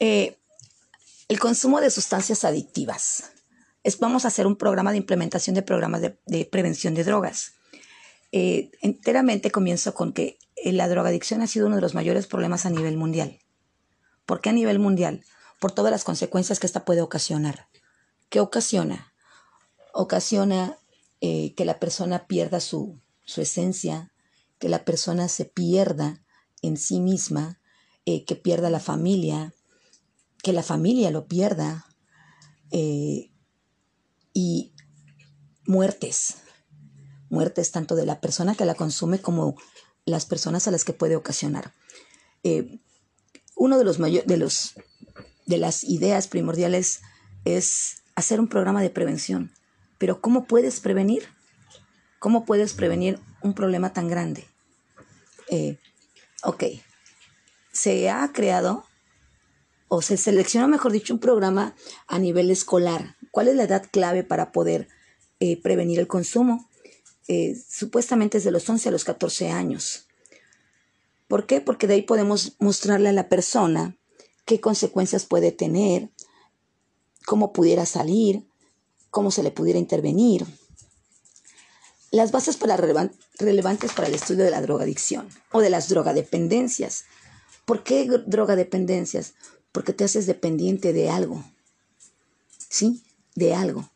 Eh, el consumo de sustancias adictivas. Es, vamos a hacer un programa de implementación de programas de, prevención de drogas. Eh, enteramente comienzo con que eh, la drogadicción ha sido uno de los mayores problemas a nivel mundial. ¿Por qué a nivel mundial? Por todas las consecuencias que esta puede ocasionar. ¿Qué ocasiona? Ocasiona que la persona pierda su, su esencia, que la persona se pierda en sí misma, que pierda la familia, que la familia lo pierda eh, y muertes, muertes tanto de la persona que la consume como las personas a las que puede ocasionar. Eh, uno de los de los de las ideas primordiales es hacer un programa de prevención. Pero ¿cómo puedes prevenir? ¿Cómo puedes prevenir un problema tan grande? ok, se ha creado o se seleccionó, mejor dicho, un programa a nivel escolar. ¿Cuál es la edad clave para poder eh, prevenir el consumo? Eh, supuestamente es de los 11 a los 14 años. ¿Por qué? Porque de ahí podemos mostrarle a la persona qué consecuencias puede tener, cómo pudiera salir, cómo se le pudiera intervenir. Las bases para relevantes para el estudio de la drogadicción o de las drogadependencias. ¿Por qué drogadependencias? Porque te haces dependiente de algo. ¿Sí? De algo.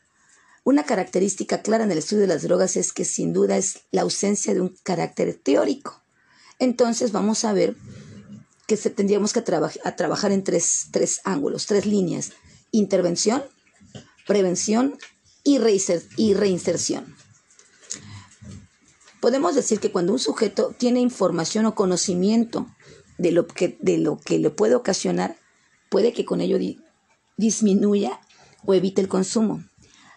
Una característica clara en el estudio de las drogas es que sin duda es la ausencia de un carácter teórico. Entonces vamos a ver que tendríamos que trabajar en tres, ángulos, tres líneas. Intervención, prevención y reinserción. Podemos decir que cuando un sujeto tiene información o conocimiento de lo que, de lo que le puede ocasionar, puede que con ello disminuya o evite el consumo.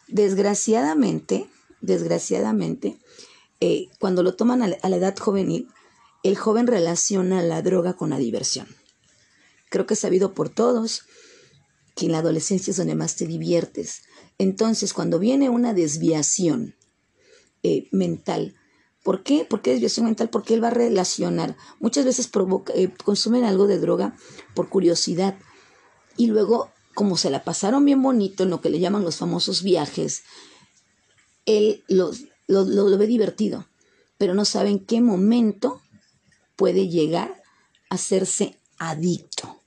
Desgraciadamente, desgraciadamente, eh, cuando lo toman a la, edad juvenil, el joven relaciona la droga con la diversión. Creo que es sabido por todos que en la adolescencia es donde más te diviertes. Entonces, cuando viene una desviación eh, mental ¿Por qué? ¿Por qué desviación mental? Porque él va a relacionar. Muchas veces provoca, eh, consumen algo de droga por curiosidad y luego, como se la pasaron bien bonito en lo que le llaman los famosos viajes, él lo, lo ve divertido, pero no sabe en qué momento puede llegar a hacerse adicto.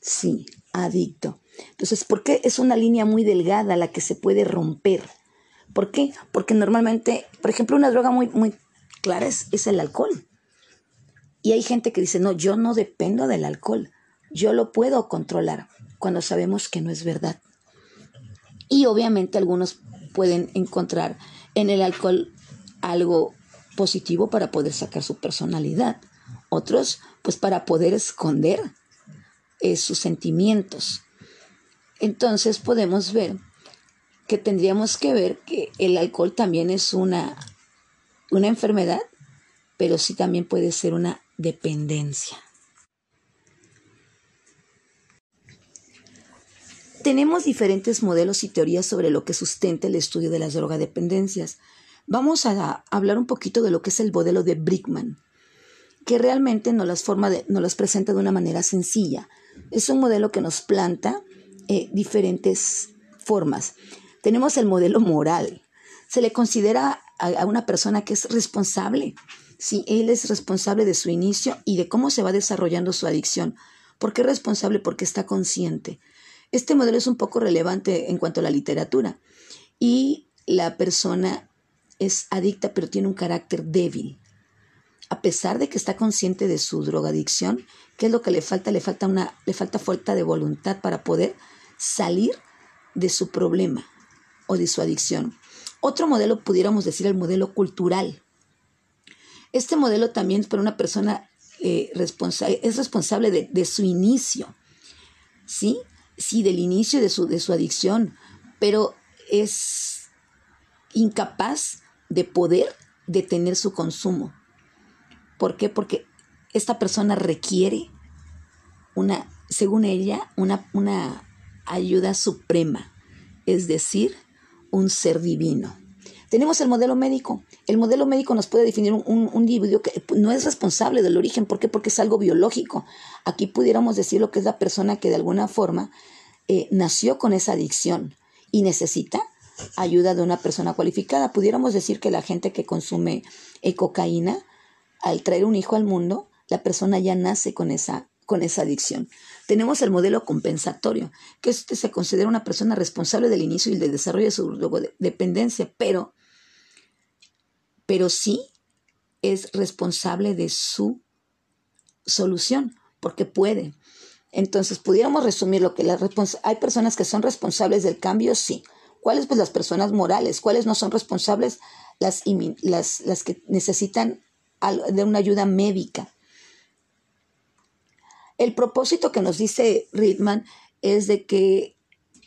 Sí, adicto. Entonces, ¿por qué es una línea muy delgada la que se puede romper? ¿Por qué? Porque normalmente, por ejemplo, una droga muy, muy clara es, el alcohol. Y hay gente que dice, no, yo no dependo del alcohol, yo lo puedo controlar, cuando sabemos que no es verdad. Y obviamente algunos pueden encontrar en el alcohol algo positivo para poder sacar su personalidad. Otros, pues para poder esconder eh, sus sentimientos. Entonces podemos ver que tendríamos que ver que el alcohol también es una, una enfermedad, pero sí también puede ser una dependencia. Tenemos diferentes modelos y teorías sobre lo que sustenta el estudio de las drogadependencias. Vamos a hablar un poquito de lo que es el modelo de Brickman, que realmente nos las, forma presenta de una manera sencilla. Es un modelo que nos planta eh, diferentes formas. Tenemos el modelo moral. Se le considera a, una persona que es responsable. Si él es responsable de su inicio y de cómo se va desarrollando su adicción. ¿Por qué responsable? Porque está consciente. Este modelo es un poco relevante en cuanto a la literatura. Y la persona es adicta, pero tiene un carácter débil. A pesar de que está consciente de su drogadicción, ¿qué es lo que le falta? Le falta una, le falta falta de voluntad para poder salir de su problema o de su adicción. Otro modelo pudiéramos decir el modelo cultural. Este modelo también para una persona eh, es responsable de, su inicio, ¿sí? Sí, del inicio de su, de su adicción, pero es incapaz de poder detener su consumo. ¿Por qué? Porque esta persona requiere una, según ella, una, una ayuda suprema, es decir, un ser divino. Tenemos el modelo médico. El modelo médico nos puede definir un, individuo que no es responsable del origen. ¿Por qué? Porque es algo biológico. Aquí pudiéramos decir lo que es la persona que de alguna forma eh, nació con esa adicción y necesita ayuda de una persona cualificada. Pudiéramos decir que la gente que consume eh, cocaína, al traer un hijo al mundo, la persona ya nace con esa, con esa adicción. Tenemos el modelo compensatorio, que este se considera una persona responsable del inicio y del desarrollo de su dependencia, pero, pero sí es responsable de su solución, porque puede. Entonces, pudiéramos resumir lo que hay personas que son responsables del cambio, sí. ¿Cuáles? Pues las personas morales. ¿Cuáles no son responsables? Las, las, las que necesitan de una ayuda médica. El propósito que nos dice Riedman es de que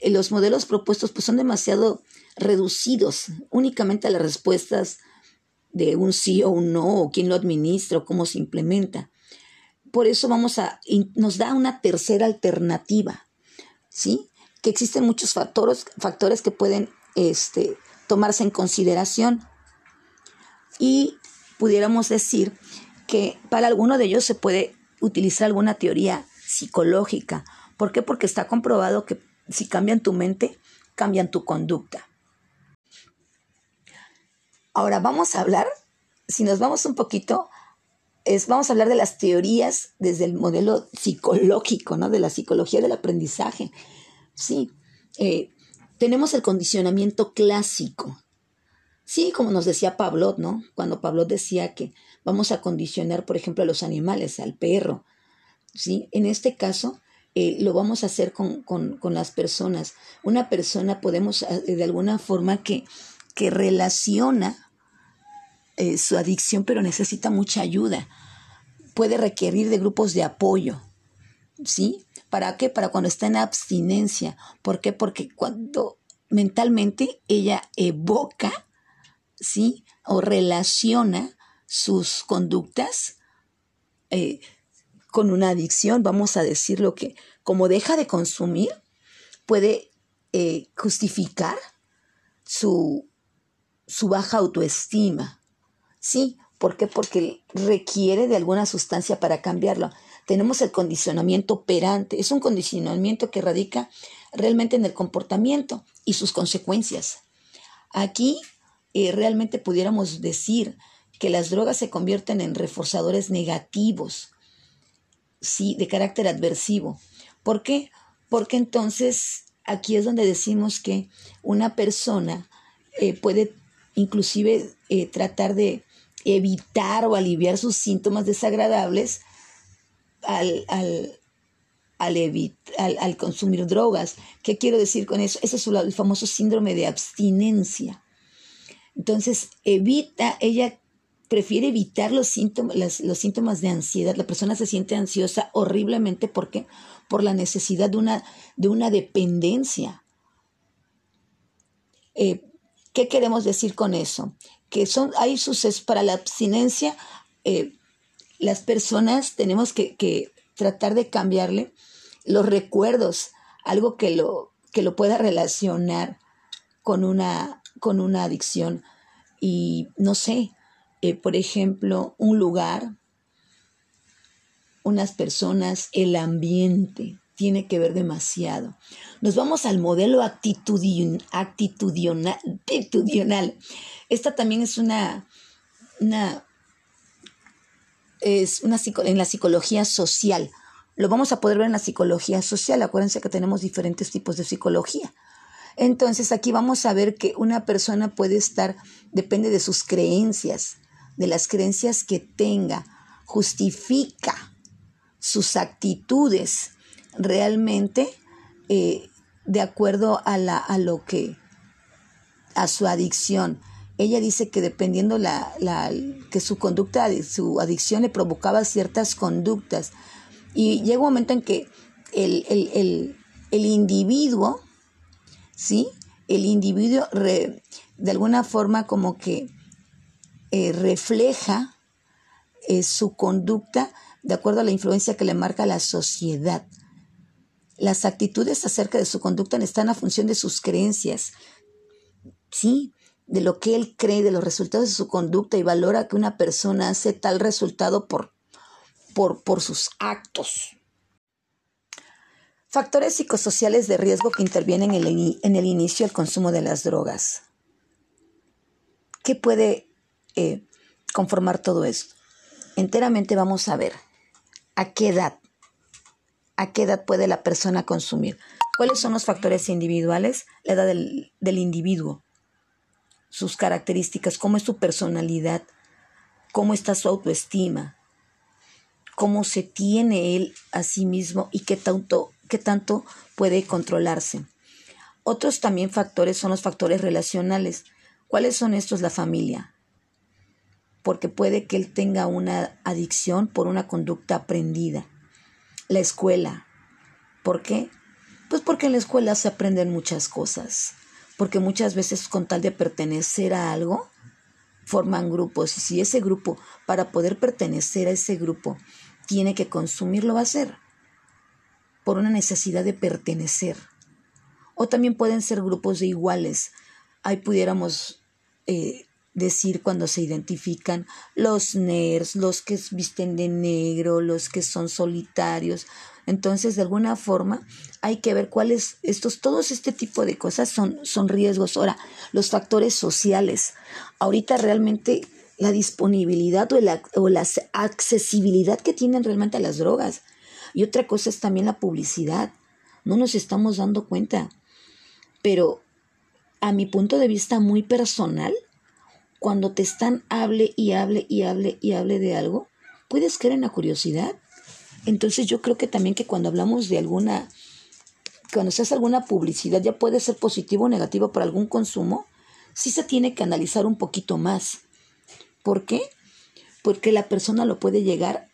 los modelos propuestos pues, son demasiado reducidos únicamente a las respuestas de un sí o un no, o quién lo administra, o cómo se implementa. Por eso vamos a, nos da una tercera alternativa, ¿sí? Que existen muchos factores, factores que pueden este, tomarse en consideración. Y pudiéramos decir que para alguno de ellos se puede utilizar alguna teoría psicológica. ¿Por qué? Porque está comprobado que si cambian tu mente, cambian tu conducta. Ahora vamos a hablar, si nos vamos un poquito, es, vamos a hablar de las teorías desde el modelo psicológico, ¿no? De la psicología del aprendizaje. Sí, eh, tenemos el condicionamiento clásico. Sí, como nos decía Pablo, ¿no? Cuando Pablo decía que vamos a condicionar, por ejemplo, a los animales, al perro. ¿sí? En este caso, eh, lo vamos a hacer con, las personas. Una persona podemos, eh, de alguna forma, que, que relaciona eh, su adicción, pero necesita mucha ayuda. Puede requerir de grupos de apoyo. ¿Sí? ¿Para qué? Para cuando está en abstinencia. ¿Por qué? Porque cuando mentalmente ella evoca, ¿sí? O relaciona sus conductas eh, con una adicción, vamos a decir lo que, como deja de consumir, puede eh, justificar su, su baja autoestima. ¿Sí? ¿Por qué? Porque requiere de alguna sustancia para cambiarlo. Tenemos el condicionamiento operante. Es un condicionamiento que radica realmente en el comportamiento y sus consecuencias. Aquí eh, realmente pudiéramos decir que las drogas se convierten en reforzadores negativos, sí, de carácter adversivo. ¿Por qué? Porque entonces aquí es donde decimos que una persona eh, puede inclusive eh, tratar de evitar o aliviar sus síntomas desagradables al, al, al, consumir drogas. ¿Qué quiero decir con eso? Ese es el famoso síndrome de abstinencia. Entonces, evita, ella prefiere evitar los síntomas, los síntomas de ansiedad. La persona se siente ansiosa horriblemente porque por la necesidad de una, de una dependencia. Eh, ¿Qué queremos decir con eso? Que son, hay sucesos para la abstinencia. Eh, las personas tenemos que, tratar de cambiarle los recuerdos, algo que lo, que lo pueda relacionar con una, con una adicción. Y no sé, eh, por ejemplo, un lugar, unas personas, el ambiente, tiene que ver demasiado. Nos vamos al modelo actitudinal. Esta también es una, una, es una en la psicología social. Lo vamos a poder ver en la psicología social. Acuérdense que tenemos diferentes tipos de psicología. Entonces aquí vamos a ver que una persona puede estar, depende de sus creencias, de las creencias que tenga, justifica sus actitudes realmente eh, de acuerdo a, la, a lo que, a su adicción. Ella dice que dependiendo la, la, que su conducta, su adicción le provocaba ciertas conductas. Y llega un momento en que el, el, el, individuo, ¿sí? El individuo de alguna forma como que eh, refleja eh, su conducta de acuerdo a la influencia que le marca la sociedad. Las actitudes acerca de su conducta están a función de sus creencias. Sí, de lo que él cree, de los resultados de su conducta y valora que una persona hace tal resultado por, por, por sus actos. Factores psicosociales de riesgo que intervienen en el, en el inicio del consumo de las drogas. ¿Qué puede eh, conformar todo esto? Enteramente vamos a ver a qué edad, a qué edad puede la persona consumir. ¿Cuáles son los factores individuales? La edad del, del individuo, sus características, cómo es su personalidad, cómo está su autoestima, cómo se tiene él a sí mismo y qué tanto, qué tanto puede controlarse. Otros también factores son los factores relacionales. ¿Cuáles son estos? La familia. Porque puede que él tenga una adicción por una conducta aprendida. La escuela. ¿Por qué? Pues porque en la escuela se aprenden muchas cosas, porque muchas veces con tal de pertenecer a algo, forman grupos y si ese grupo, para poder pertenecer a ese grupo, tiene que consumir, lo va a hacer, por una necesidad de pertenecer. O también pueden ser grupos de iguales. Ahí pudiéramos eh, decir cuando se identifican los nerds, los que visten de negro, los que son solitarios, entonces, de alguna forma, hay que ver cuáles, estos, todos este tipo de cosas son, son riesgos. Ahora, los factores sociales. Ahorita realmente la disponibilidad o la, o la accesibilidad que tienen realmente a las drogas. Y otra cosa es también la publicidad. No nos estamos dando cuenta. Pero a mi punto de vista muy personal, cuando te están hable y hable y hable y hable de algo, puedes caer en la curiosidad entonces yo creo que también que cuando hablamos de alguna, cuando se hace alguna publicidad, ya puede ser positivo o negativo para algún consumo, sí se tiene que analizar un poquito más. ¿Por qué? Porque la persona lo puede llegar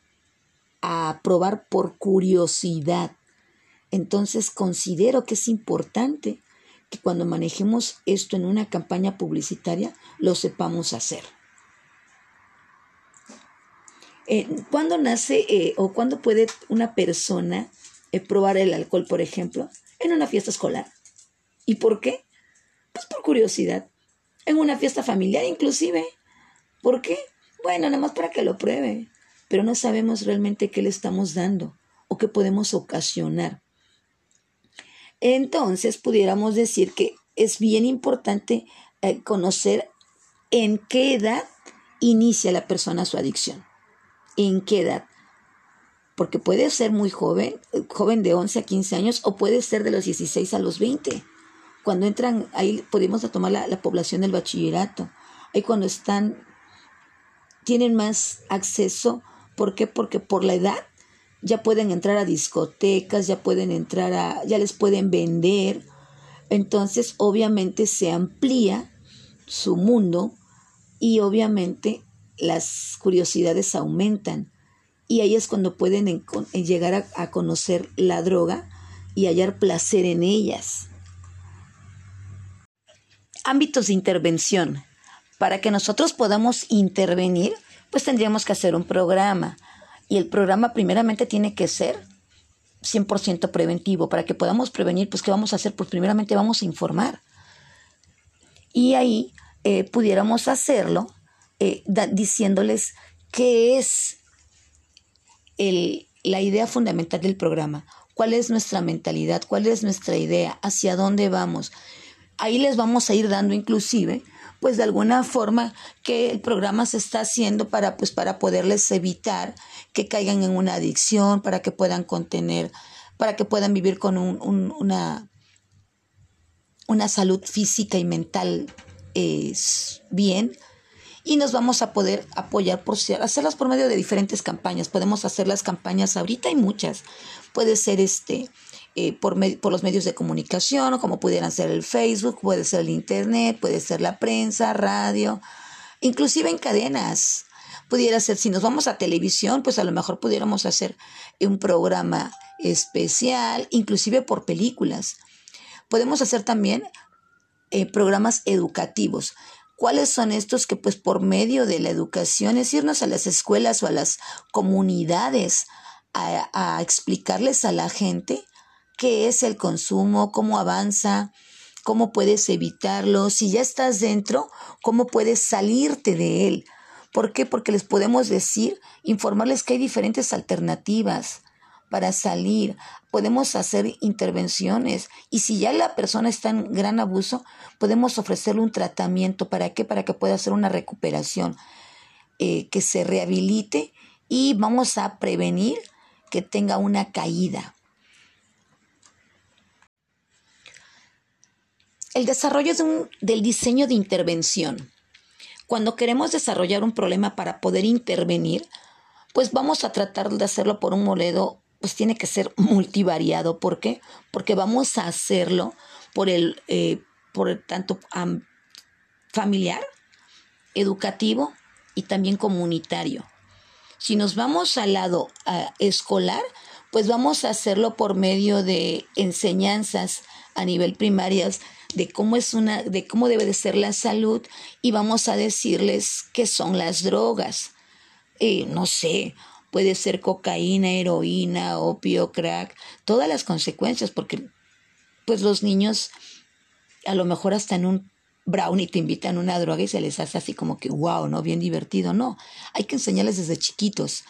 a probar por curiosidad. Entonces considero que es importante que cuando manejemos esto en una campaña publicitaria lo sepamos hacer. Eh, ¿Cuándo nace eh, o cuándo puede una persona eh, probar el alcohol, por ejemplo? En una fiesta escolar. ¿Y por qué? Pues por curiosidad. En una fiesta familiar inclusive. ¿Por qué? Bueno, nada más para que lo pruebe. Pero no sabemos realmente qué le estamos dando o qué podemos ocasionar. Entonces pudiéramos decir que es bien importante conocer en qué edad inicia la persona su adicción en qué edad. Porque puede ser muy joven, joven de 11 a 15 años, o puede ser de los 16 a los 20. Cuando entran, ahí podemos tomar la, la población del bachillerato. Ahí cuando están, tienen más acceso. ¿Por qué? Porque por la edad ya pueden entrar a discotecas, ya pueden entrar a, ya les pueden vender. Entonces, obviamente se amplía su mundo y obviamente las curiosidades aumentan y ahí es cuando pueden llegar a, conocer la droga y hallar placer en ellas. Ámbitos de intervención. Para que nosotros podamos intervenir, pues tendríamos que hacer un programa. Y el programa primeramente tiene que ser 100% preventivo. Para que podamos prevenir, pues ¿qué vamos a hacer? Pues primeramente vamos a informar. Y ahí eh, pudiéramos hacerlo eh, diciéndoles qué es el, la idea fundamental del programa, cuál es nuestra mentalidad, cuál es nuestra idea, hacia dónde vamos. Ahí les vamos a ir dando inclusive, pues de alguna forma que el programa se está haciendo para, pues, para poderles evitar que caigan en una adicción, para que puedan contener, para que puedan vivir con un, una, una salud física y mental eh, bien, y nos vamos a poder apoyar por hacerlas por medio de diferentes campañas. Podemos hacer las campañas ahorita, hay muchas. Puede ser este eh, por, los medios de comunicación, o como pudieran ser el Facebook, puede ser el Internet, puede ser la prensa, radio, inclusive en cadenas. Pudiera ser, si nos vamos a televisión, pues a lo mejor pudiéramos hacer un programa especial, inclusive por películas. Podemos hacer también eh, programas educativos. ¿Cuáles son estos que pues por medio de la educación es irnos a las escuelas o a las comunidades a, explicarles a la gente qué es el consumo, cómo avanza, cómo puedes evitarlo, si ya estás dentro, cómo puedes salirte de él. ¿Por qué? Porque les podemos decir, informarles que hay diferentes alternativas para salir, podemos hacer intervenciones y si ya la persona está en gran abuso, podemos ofrecerle un tratamiento. ¿Para qué? Para que pueda hacer una recuperación, eh, que se rehabilite y vamos a prevenir que tenga una caída. El desarrollo del diseño de intervención. Cuando queremos desarrollar un problema para poder intervenir, pues vamos a tratar de hacerlo por un modelo pues tiene que ser multivariado. ¿Por qué? Porque vamos a hacerlo por el, eh, por tanto familiar, educativo y también comunitario. Si nos vamos al lado escolar, pues vamos a hacerlo por medio de enseñanzas a nivel primarias de cómo es una, de cómo debe de ser la salud y vamos a decirles qué son las drogas. Eh, no sé, puede ser cocaína, heroína, opio, crack, todas las consecuencias, porque pues los niños a lo mejor hasta en un brownie te invitan una droga y se les hace así como que wow, ¿no? Bien divertido, no. Hay que enseñarles desde chiquitos.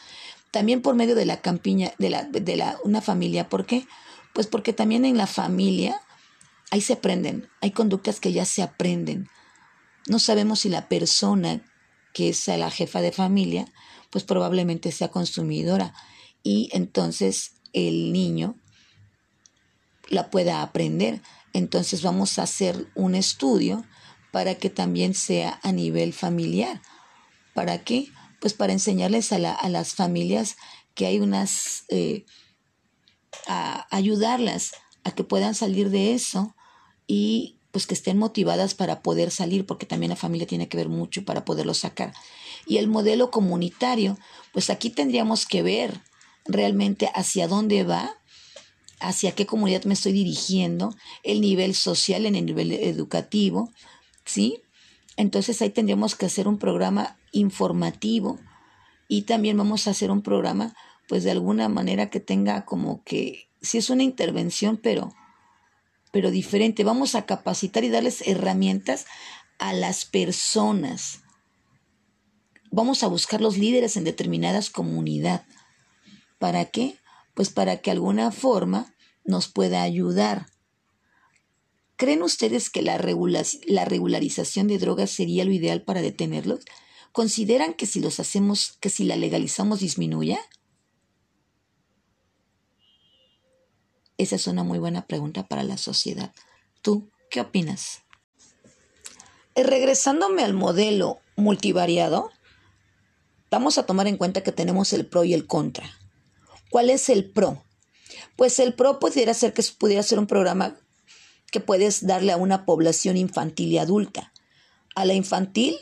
También por medio de la campiña, de la, de la, una familia, ¿por qué? Pues porque también en la familia ahí se aprenden, hay conductas que ya se aprenden. No sabemos si la persona que es la jefa de familia, pues probablemente sea consumidora y entonces el niño la pueda aprender. Entonces vamos a hacer un estudio para que también sea a nivel familiar. ¿Para qué? Pues para enseñarles a, las familias que hay unas, eh, a ayudarlas a que puedan salir de eso y pues que estén motivadas para poder salir, porque también la familia tiene que ver mucho para poderlo sacar. Y el modelo comunitario, pues aquí tendríamos que ver realmente hacia dónde va, hacia qué comunidad me estoy dirigiendo, el nivel social en el nivel educativo, ¿sí? Entonces ahí tendríamos que hacer un programa informativo y también vamos a hacer un programa, pues de alguna manera que tenga como que, si es una intervención, pero pero diferente. Vamos a capacitar y darles herramientas a las personas. Vamos a buscar los líderes en determinadas comunidades. ¿Para qué? Pues para que de alguna forma nos pueda ayudar. ¿Creen ustedes que la, la regularización de drogas sería lo ideal para detenerlos? ¿Consideran que si los hacemos, que si la legalizamos disminuya? Esa es una muy buena pregunta para la sociedad. ¿Tú qué opinas? Eh, regresándome al modelo multivariado, vamos a tomar en cuenta que tenemos el pro y el contra. ¿Cuál es el pro? Pues el pro pudiera ser que pudiera ser un programa que puedes darle a una población infantil y adulta. A la infantil,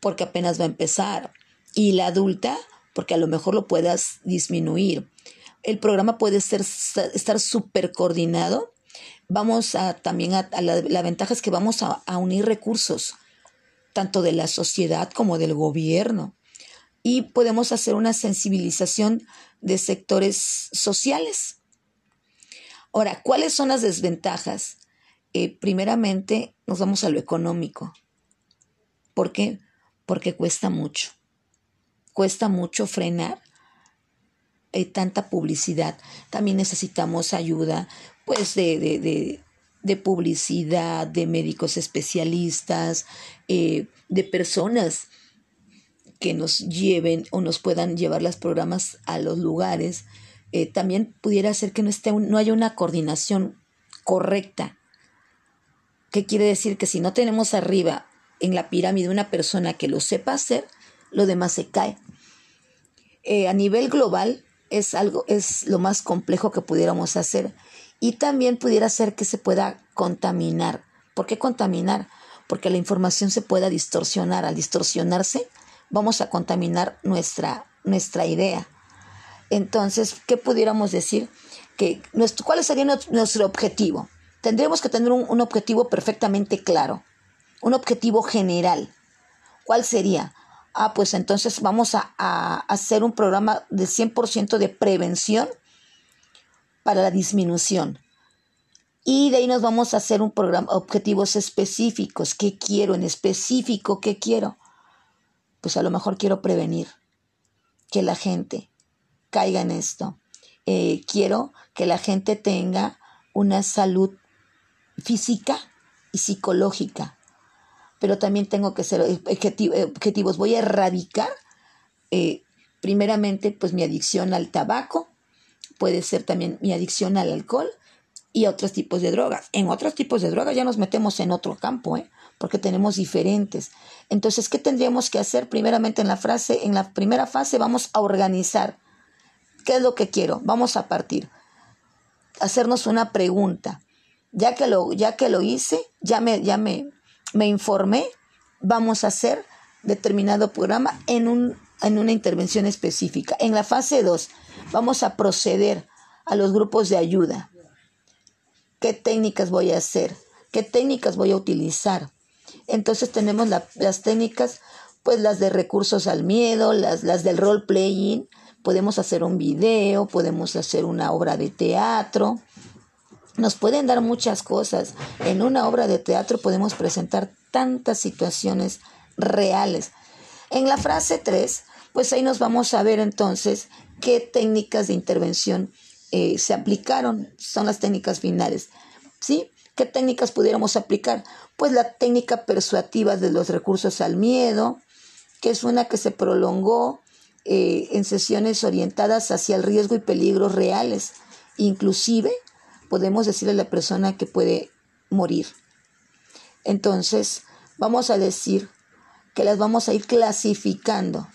porque apenas va a empezar, y la adulta, porque a lo mejor lo puedas disminuir el programa puede ser, estar súper coordinado. Vamos a también a, la, ventaja es que vamos a, unir recursos, tanto de la sociedad como del gobierno. Y podemos hacer una sensibilización de sectores sociales. Ahora, ¿cuáles son las desventajas? Eh, primeramente, nos vamos a lo económico. ¿Por qué? Porque cuesta mucho. Cuesta mucho frenar hay tanta publicidad. También necesitamos ayuda, pues, de, de, de, publicidad, de médicos especialistas, eh, de personas que nos lleven o nos puedan llevar los programas a los lugares. Eh, también pudiera ser que no, esté, no haya una coordinación correcta. ¿Qué quiere decir? Que si no tenemos arriba en la pirámide una persona que lo sepa hacer, lo demás se cae. Eh, a nivel global, es algo, es lo más complejo que pudiéramos hacer. Y también pudiera ser que se pueda contaminar. ¿Por qué contaminar? Porque la información se pueda distorsionar. Al distorsionarse, vamos a contaminar nuestra, nuestra idea. Entonces, ¿qué pudiéramos decir? Que nuestro, ¿Cuál sería nuestro objetivo? Tendríamos que tener un, un objetivo perfectamente claro, un objetivo general. ¿Cuál sería? Ah, pues entonces vamos a, hacer un programa de 100% de prevención para la disminución. Y de ahí nos vamos a hacer un programa, objetivos específicos. ¿Qué quiero en específico? ¿Qué quiero? Pues a lo mejor quiero prevenir que la gente caiga en esto. Eh, quiero que la gente tenga una salud física y psicológica. Pero también tengo que ser objetivos. Voy a erradicar, eh, primeramente, pues mi adicción al tabaco, puede ser también mi adicción al alcohol y otros tipos de drogas. En otros tipos de drogas ya nos metemos en otro campo, ¿eh? porque tenemos diferentes. Entonces, ¿qué tendríamos que hacer? Primeramente en la frase, en la primera fase vamos a organizar. ¿Qué es lo que quiero? Vamos a partir. Hacernos una pregunta. Ya que lo, ya que lo hice, ya me, ya me, me informé, vamos a hacer determinado programa en, un, en una intervención específica. En la fase 2, vamos a proceder a los grupos de ayuda qué técnicas voy a hacer, qué técnicas voy a utilizar. Entonces tenemos las técnicas, pues las de recursos al miedo, las, las del role playing, podemos hacer un video, podemos hacer una obra de teatro, nos pueden dar muchas cosas. En una obra de teatro podemos presentar tantas situaciones reales. En la frase 3, pues ahí nos vamos a ver entonces qué técnicas de intervención eh, se aplicaron, son las técnicas finales. ¿Sí? ¿Qué técnicas pudiéramos aplicar? Pues la técnica persuativa de los recursos al miedo, que es una que se prolongó eh, en sesiones orientadas hacia el riesgo y peligros reales. Inclusive podemos decirle a la persona que puede morir. Entonces, vamos a decir que las vamos a ir clasificando